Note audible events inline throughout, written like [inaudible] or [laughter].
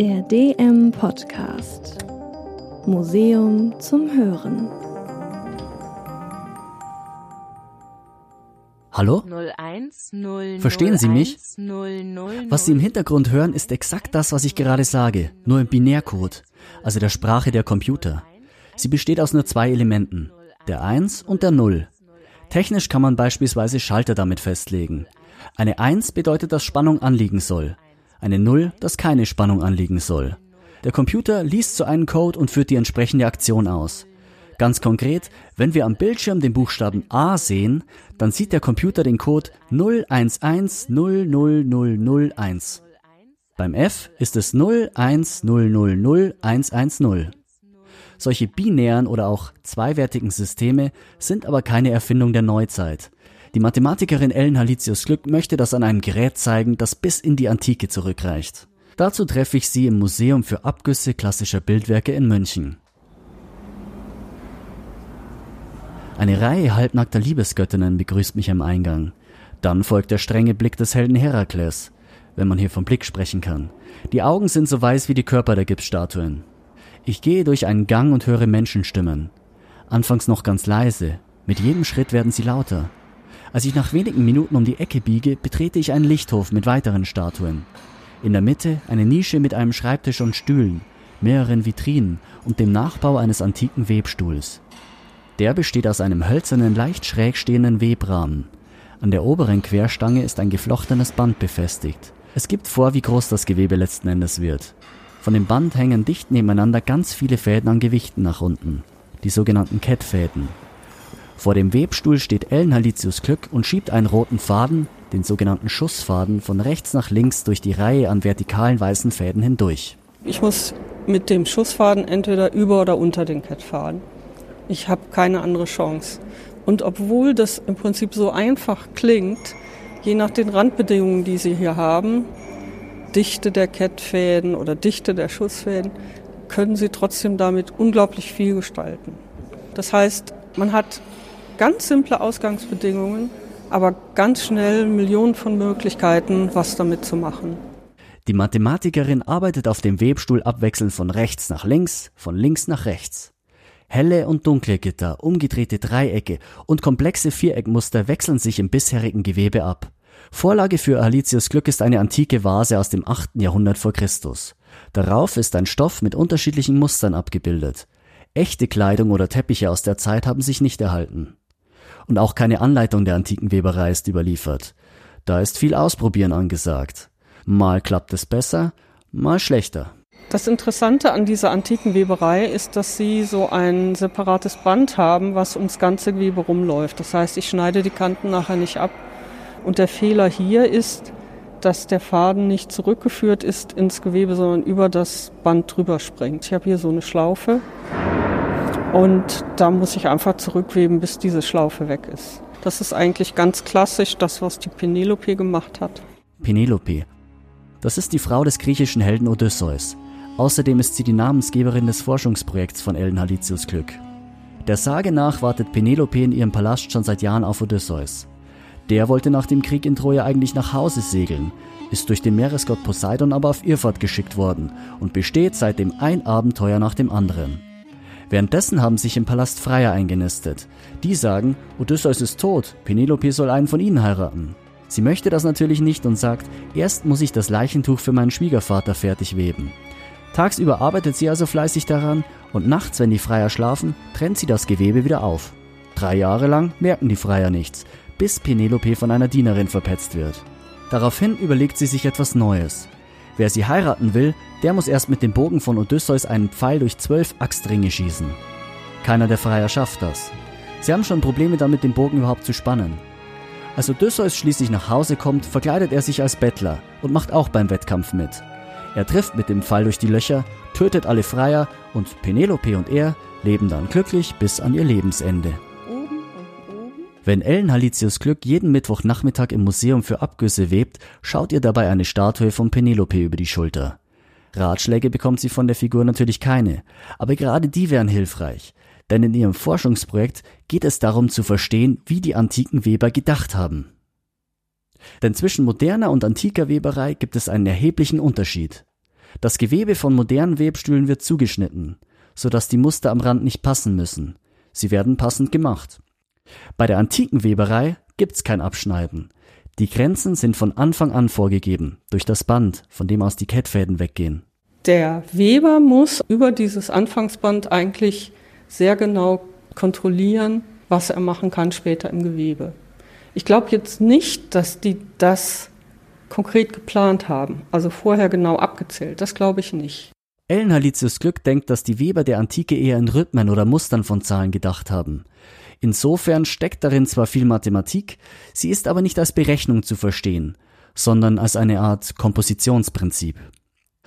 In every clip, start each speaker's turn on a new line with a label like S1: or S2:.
S1: Der DM Podcast Museum zum Hören.
S2: Hallo?
S3: 01 0
S2: Verstehen Sie mich?
S3: 0 0
S2: Was Sie im Hintergrund hören, ist exakt das, was ich gerade sage, nur im Binärcode, also der Sprache der Computer. Sie besteht aus nur zwei Elementen, der 1 und der 0. Technisch kann man beispielsweise Schalter damit festlegen. Eine 1 bedeutet, dass Spannung anliegen soll. Eine 0, dass keine Spannung anliegen soll. Der Computer liest so einen Code und führt die entsprechende Aktion aus. Ganz konkret, wenn wir am Bildschirm den Buchstaben A sehen, dann sieht der Computer den Code 01100001. Beim F ist es 010000110. Solche binären oder auch zweiwertigen Systeme sind aber keine Erfindung der Neuzeit. Die Mathematikerin Ellen Halitius Glück möchte das an einem Gerät zeigen, das bis in die Antike zurückreicht. Dazu treffe ich sie im Museum für Abgüsse klassischer Bildwerke in München. Eine Reihe halbnackter Liebesgöttinnen begrüßt mich am Eingang. Dann folgt der strenge Blick des Helden Herakles, wenn man hier vom Blick sprechen kann. Die Augen sind so weiß wie die Körper der Gipsstatuen. Ich gehe durch einen Gang und höre Menschenstimmen. Anfangs noch ganz leise, mit jedem Schritt werden sie lauter. Als ich nach wenigen Minuten um die Ecke biege, betrete ich einen Lichthof mit weiteren Statuen. In der Mitte eine Nische mit einem Schreibtisch und Stühlen, mehreren Vitrinen und dem Nachbau eines antiken Webstuhls. Der besteht aus einem hölzernen, leicht schräg stehenden Webrahmen. An der oberen Querstange ist ein geflochtenes Band befestigt. Es gibt vor, wie groß das Gewebe letzten Endes wird. Von dem Band hängen dicht nebeneinander ganz viele Fäden an Gewichten nach unten, die sogenannten Kettfäden. Vor dem Webstuhl steht Ellen Halitius Glück und schiebt einen roten Faden, den sogenannten Schussfaden, von rechts nach links durch die Reihe an vertikalen weißen Fäden hindurch.
S4: Ich muss mit dem Schussfaden entweder über oder unter den Kett fahren. Ich habe keine andere Chance. Und obwohl das im Prinzip so einfach klingt, je nach den Randbedingungen, die Sie hier haben, Dichte der Kettfäden oder Dichte der Schussfäden, können Sie trotzdem damit unglaublich viel gestalten. Das heißt, man hat ganz simple Ausgangsbedingungen, aber ganz schnell Millionen von Möglichkeiten, was damit zu machen.
S2: Die Mathematikerin arbeitet auf dem Webstuhl abwechselnd von rechts nach links, von links nach rechts. Helle und dunkle Gitter, umgedrehte Dreiecke und komplexe Viereckmuster wechseln sich im bisherigen Gewebe ab. Vorlage für Alicius Glück ist eine antike Vase aus dem 8. Jahrhundert vor Christus. Darauf ist ein Stoff mit unterschiedlichen Mustern abgebildet. Echte Kleidung oder Teppiche aus der Zeit haben sich nicht erhalten. Und auch keine Anleitung der antiken Weberei ist überliefert. Da ist viel Ausprobieren angesagt. Mal klappt es besser, mal schlechter.
S4: Das Interessante an dieser antiken Weberei ist, dass sie so ein separates Band haben, was ums ganze Gewebe rumläuft. Das heißt, ich schneide die Kanten nachher nicht ab. Und der Fehler hier ist, dass der Faden nicht zurückgeführt ist ins Gewebe, sondern über das Band drüber springt. Ich habe hier so eine Schlaufe und da muss ich einfach zurückweben, bis diese Schlaufe weg ist. Das ist eigentlich ganz klassisch das, was die Penelope gemacht hat.
S2: Penelope. Das ist die Frau des griechischen Helden Odysseus. Außerdem ist sie die Namensgeberin des Forschungsprojekts von Ellen Halitius Glück. Der Sage nach wartet Penelope in ihrem Palast schon seit Jahren auf Odysseus. Der wollte nach dem Krieg in Troja eigentlich nach Hause segeln, ist durch den Meeresgott Poseidon aber auf Irrfahrt geschickt worden und besteht seitdem ein Abenteuer nach dem anderen. Währenddessen haben sich im Palast Freier eingenistet. Die sagen, Odysseus ist tot, Penelope soll einen von ihnen heiraten. Sie möchte das natürlich nicht und sagt, erst muss ich das Leichentuch für meinen Schwiegervater fertig weben. Tagsüber arbeitet sie also fleißig daran und nachts, wenn die Freier schlafen, trennt sie das Gewebe wieder auf. Drei Jahre lang merken die Freier nichts, bis Penelope von einer Dienerin verpetzt wird. Daraufhin überlegt sie sich etwas Neues. Wer sie heiraten will, der muss erst mit dem Bogen von Odysseus einen Pfeil durch zwölf Axtringe schießen. Keiner der Freier schafft das. Sie haben schon Probleme damit, den Bogen überhaupt zu spannen. Als Odysseus schließlich nach Hause kommt, verkleidet er sich als Bettler und macht auch beim Wettkampf mit. Er trifft mit dem Pfeil durch die Löcher, tötet alle Freier und Penelope und er leben dann glücklich bis an ihr Lebensende. Wenn Ellen Halitius Glück jeden Mittwochnachmittag im Museum für Abgüsse webt, schaut ihr dabei eine Statue von Penelope über die Schulter. Ratschläge bekommt sie von der Figur natürlich keine, aber gerade die wären hilfreich, denn in ihrem Forschungsprojekt geht es darum zu verstehen, wie die antiken Weber gedacht haben. Denn zwischen moderner und antiker Weberei gibt es einen erheblichen Unterschied. Das Gewebe von modernen Webstühlen wird zugeschnitten, sodass die Muster am Rand nicht passen müssen. Sie werden passend gemacht. Bei der antiken Weberei gibt's kein Abschneiden. Die Grenzen sind von Anfang an vorgegeben, durch das Band, von dem aus die Kettfäden weggehen.
S4: Der Weber muss über dieses Anfangsband eigentlich sehr genau kontrollieren, was er machen kann später im Gewebe. Ich glaube jetzt nicht, dass die das konkret geplant haben, also vorher genau abgezählt. Das glaube ich nicht.
S2: Ellen Halitius Glück denkt, dass die Weber der Antike eher in Rhythmen oder Mustern von Zahlen gedacht haben. Insofern steckt darin zwar viel Mathematik, sie ist aber nicht als Berechnung zu verstehen, sondern als eine Art Kompositionsprinzip.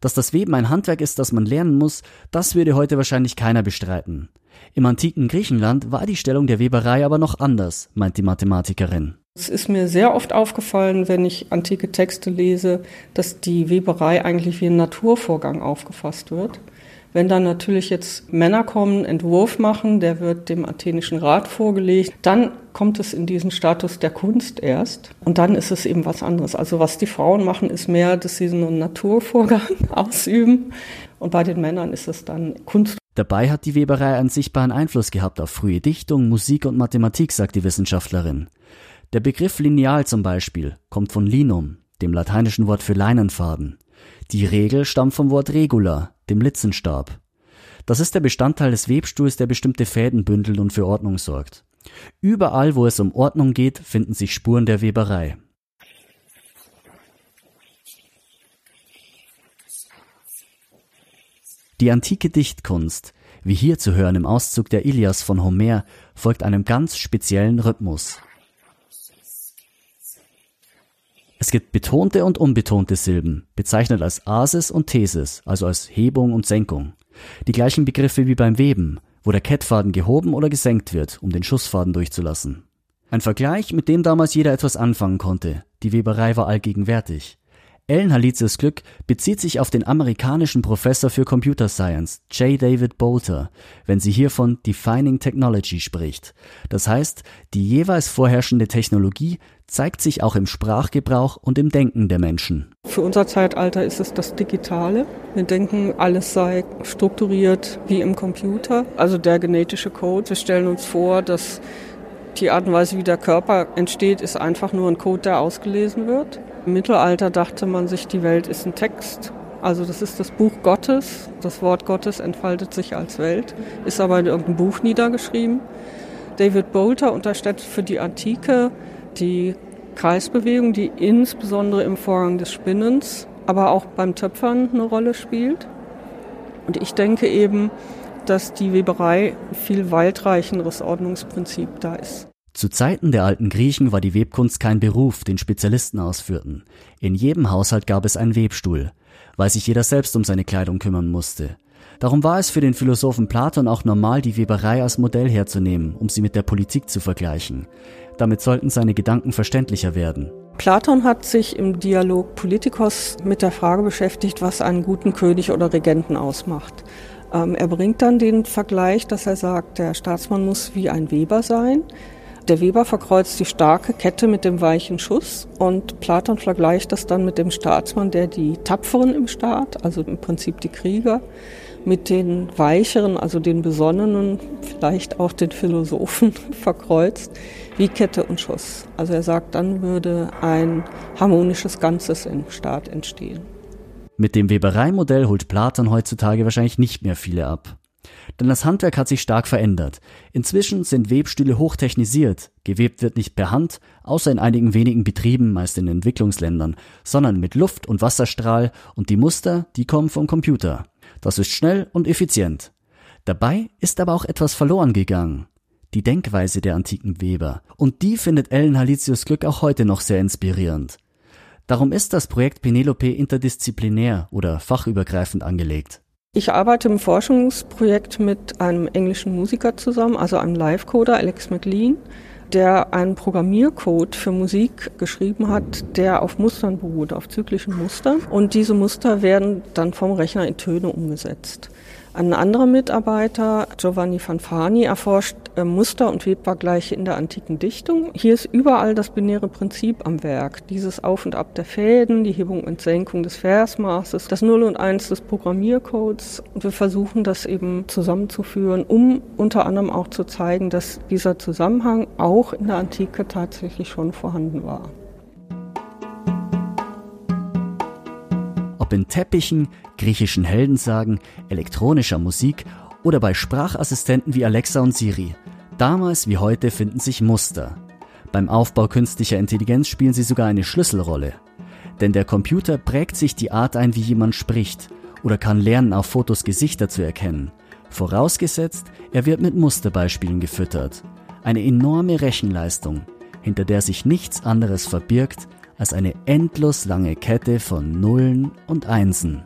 S2: Dass das Weben ein Handwerk ist, das man lernen muss, das würde heute wahrscheinlich keiner bestreiten. Im antiken Griechenland war die Stellung der Weberei aber noch anders, meint die Mathematikerin.
S4: Es ist mir sehr oft aufgefallen, wenn ich antike Texte lese, dass die Weberei eigentlich wie ein Naturvorgang aufgefasst wird. Wenn dann natürlich jetzt Männer kommen, Entwurf machen, der wird dem athenischen Rat vorgelegt, dann kommt es in diesen Status der Kunst erst und dann ist es eben was anderes. Also was die Frauen machen, ist mehr, dass sie so einen Naturvorgang [laughs] ausüben und bei den Männern ist es dann Kunst.
S2: Dabei hat die Weberei einen sichtbaren Einfluss gehabt auf frühe Dichtung, Musik und Mathematik, sagt die Wissenschaftlerin. Der Begriff Lineal zum Beispiel kommt von linum, dem lateinischen Wort für Leinenfaden. Die Regel stammt vom Wort regula, dem Litzenstab. Das ist der Bestandteil des Webstuhls, der bestimmte Fäden bündelt und für Ordnung sorgt. Überall, wo es um Ordnung geht, finden sich Spuren der Weberei. Die antike Dichtkunst, wie hier zu hören im Auszug der Ilias von Homer, folgt einem ganz speziellen Rhythmus. Es gibt betonte und unbetonte Silben, bezeichnet als Asis und Thesis, also als Hebung und Senkung. Die gleichen Begriffe wie beim Weben, wo der Kettfaden gehoben oder gesenkt wird, um den Schussfaden durchzulassen. Ein Vergleich, mit dem damals jeder etwas anfangen konnte. Die Weberei war allgegenwärtig. Ellen Halizius Glück bezieht sich auf den amerikanischen Professor für Computer Science, J. David Bolter, wenn sie hier von Defining Technology spricht. Das heißt, die jeweils vorherrschende Technologie zeigt sich auch im Sprachgebrauch und im Denken der Menschen.
S4: Für unser Zeitalter ist es das Digitale. Wir denken, alles sei strukturiert wie im Computer, also der genetische Code. Wir stellen uns vor, dass die Art und Weise, wie der Körper entsteht, ist einfach nur ein Code, der ausgelesen wird. Im Mittelalter dachte man sich, die Welt ist ein Text. Also das ist das Buch Gottes. Das Wort Gottes entfaltet sich als Welt, ist aber in irgendeinem Buch niedergeschrieben. David Bolter unterstellt für die Antike die Kreisbewegung, die insbesondere im Vorgang des Spinnens, aber auch beim Töpfern eine Rolle spielt. Und ich denke eben, dass die Weberei ein viel weitreichenderes Ordnungsprinzip da ist.
S2: Zu Zeiten der alten Griechen war die Webkunst kein Beruf, den Spezialisten ausführten. In jedem Haushalt gab es einen Webstuhl, weil sich jeder selbst um seine Kleidung kümmern musste. Darum war es für den Philosophen Platon auch normal, die Weberei als Modell herzunehmen, um sie mit der Politik zu vergleichen. Damit sollten seine Gedanken verständlicher werden.
S4: Platon hat sich im Dialog Politikos mit der Frage beschäftigt, was einen guten König oder Regenten ausmacht. Ähm, er bringt dann den Vergleich, dass er sagt, der Staatsmann muss wie ein Weber sein. Der Weber verkreuzt die starke Kette mit dem weichen Schuss und Platon vergleicht das dann mit dem Staatsmann, der die Tapferen im Staat, also im Prinzip die Krieger, mit den weicheren, also den besonnenen, vielleicht auch den Philosophen [laughs] verkreuzt, wie Kette und Schuss. Also er sagt, dann würde ein harmonisches Ganzes im Staat entstehen.
S2: Mit dem Webereimodell holt Platon heutzutage wahrscheinlich nicht mehr viele ab. Denn das Handwerk hat sich stark verändert. Inzwischen sind Webstühle hochtechnisiert. Gewebt wird nicht per Hand, außer in einigen wenigen Betrieben, meist in Entwicklungsländern, sondern mit Luft- und Wasserstrahl und die Muster, die kommen vom Computer. Das ist schnell und effizient. Dabei ist aber auch etwas verloren gegangen. Die Denkweise der antiken Weber. Und die findet Ellen Halitius Glück auch heute noch sehr inspirierend. Darum ist das Projekt Penelope interdisziplinär oder fachübergreifend angelegt.
S4: Ich arbeite im Forschungsprojekt mit einem englischen Musiker zusammen, also einem Live-Coder, Alex McLean, der einen Programmiercode für Musik geschrieben hat, der auf Mustern beruht, auf zyklischen Mustern. Und diese Muster werden dann vom Rechner in Töne umgesetzt. Ein anderer Mitarbeiter, Giovanni Fanfani, erforscht äh, Muster und Webvergleiche in der antiken Dichtung. Hier ist überall das binäre Prinzip am Werk. Dieses Auf und Ab der Fäden, die Hebung und Senkung des Versmaßes, das Null und Eins des Programmiercodes. Und wir versuchen das eben zusammenzuführen, um unter anderem auch zu zeigen, dass dieser Zusammenhang auch in der Antike tatsächlich schon vorhanden war.
S2: Ob in Teppichen, griechischen Heldensagen, elektronischer Musik oder bei Sprachassistenten wie Alexa und Siri. Damals wie heute finden sich Muster. Beim Aufbau künstlicher Intelligenz spielen sie sogar eine Schlüsselrolle. Denn der Computer prägt sich die Art ein, wie jemand spricht oder kann lernen, auf Fotos Gesichter zu erkennen. Vorausgesetzt, er wird mit Musterbeispielen gefüttert. Eine enorme Rechenleistung, hinter der sich nichts anderes verbirgt als eine endlos lange Kette von Nullen und Einsen.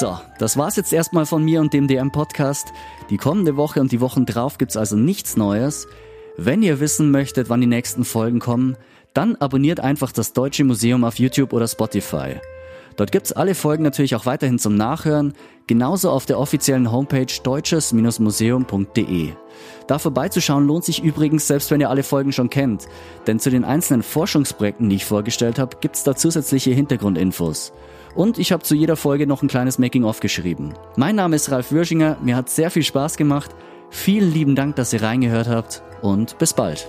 S2: So, das war's jetzt erstmal von mir und dem DM-Podcast. Die kommende Woche und die Wochen drauf gibt's also nichts Neues. Wenn ihr wissen möchtet, wann die nächsten Folgen kommen, dann abonniert einfach das Deutsche Museum auf YouTube oder Spotify. Dort gibt's alle Folgen natürlich auch weiterhin zum Nachhören, genauso auf der offiziellen Homepage deutsches-museum.de. Da vorbeizuschauen lohnt sich übrigens, selbst wenn ihr alle Folgen schon kennt, denn zu den einzelnen Forschungsprojekten, die ich vorgestellt habe, gibt's da zusätzliche Hintergrundinfos. Und ich habe zu jeder Folge noch ein kleines Making-of geschrieben. Mein Name ist Ralf Würschinger, mir hat sehr viel Spaß gemacht. Vielen lieben Dank, dass ihr reingehört habt und bis bald.